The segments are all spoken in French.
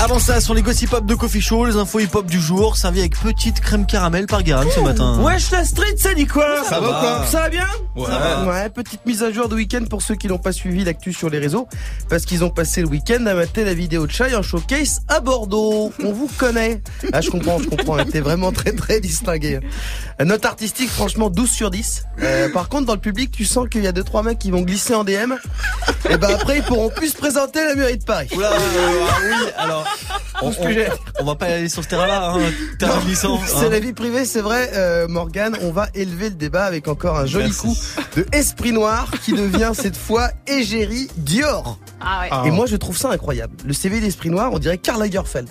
Avant ça, sur les gossip hop de Coffee Show, les infos hip hop du jour, servi avec petite crème caramel par Garan ce matin. Wesh la street, ça dit quoi Ça va ou quoi Ça va bien Ouais. Ouais, petite mise à jour de week-end pour ceux qui n'ont pas suivi l'actu sur les réseaux, parce qu'ils ont passé le week-end à mater la vidéo de Chai en showcase à Bordeaux. On vous connaît. Ah, je comprends, je comprends. Elle était vraiment très très distinguée. Note artistique, franchement, 12 sur 10. Euh, par contre, dans le public, tu sens qu'il y a deux trois mecs qui vont glisser en DM. Et ben après, ils pourront plus se présenter à la mairie de Paris. Oula, euh, ah oui, alors. On, va pas aller sur ce terrain-là, hein, terrain. C'est hein. la vie privée, c'est vrai, euh, Morgane. On va élever le débat avec encore un joli Merci. coup de Esprit Noir qui devient cette fois Égérie Dior. Ah ouais. Et moi, je trouve ça incroyable. Le CV d'Esprit Noir, on dirait Karl Lagerfeld.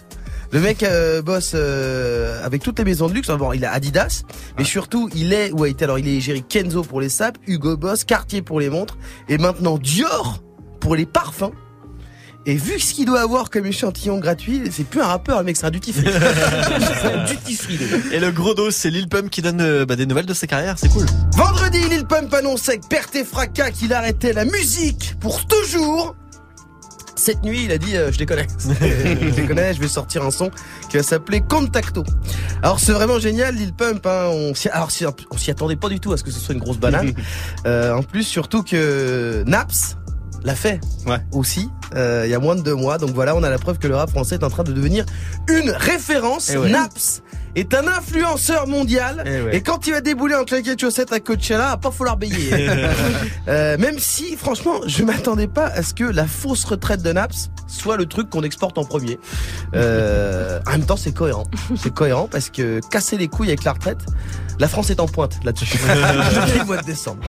Le mec euh, bosse euh, avec toutes les maisons de luxe. Bon, il a Adidas, mais surtout, il est ou a été alors il est égérie Kenzo pour les sapes, Hugo Boss, Cartier pour les montres, et maintenant Dior pour les parfums. Et vu ce qu'il doit avoir comme échantillon gratuit, c'est plus un rappeur, le mec, c'est un duty free. un duty free. Et le gros dos, c'est Lil Pump qui donne euh, bah, des nouvelles de sa carrière, c'est cool. Vendredi, Lil Pump annonçait avec perte et fracas qu'il arrêtait la musique pour toujours. Cette nuit, il a dit euh, je déconne, je déconne, je vais sortir un son qui va s'appeler Contacto. Alors c'est vraiment génial, Lil Pump. Hein, on s'y, alors s'y- on s'y attendait pas du tout à ce que ce soit une grosse banane. Euh, en plus, surtout que Naps l'a fait Ouais. aussi euh, il y a moins de deux mois. Donc voilà, on a la preuve que le rap français est en train de devenir une référence. Eh ouais. Naps est un influenceur mondial. Eh ouais. Et quand il va débouler en claquettes chaussettes à Coachella, va pas falloir payer. Euh, même si, franchement, je m'attendais pas à ce que la fausse retraite de Naps soit le truc qu'on exporte en premier. Euh, en même temps, c'est cohérent. C'est cohérent parce que casser les couilles avec la retraite, la France est en pointe là-dessus. Depuis le mois de décembre.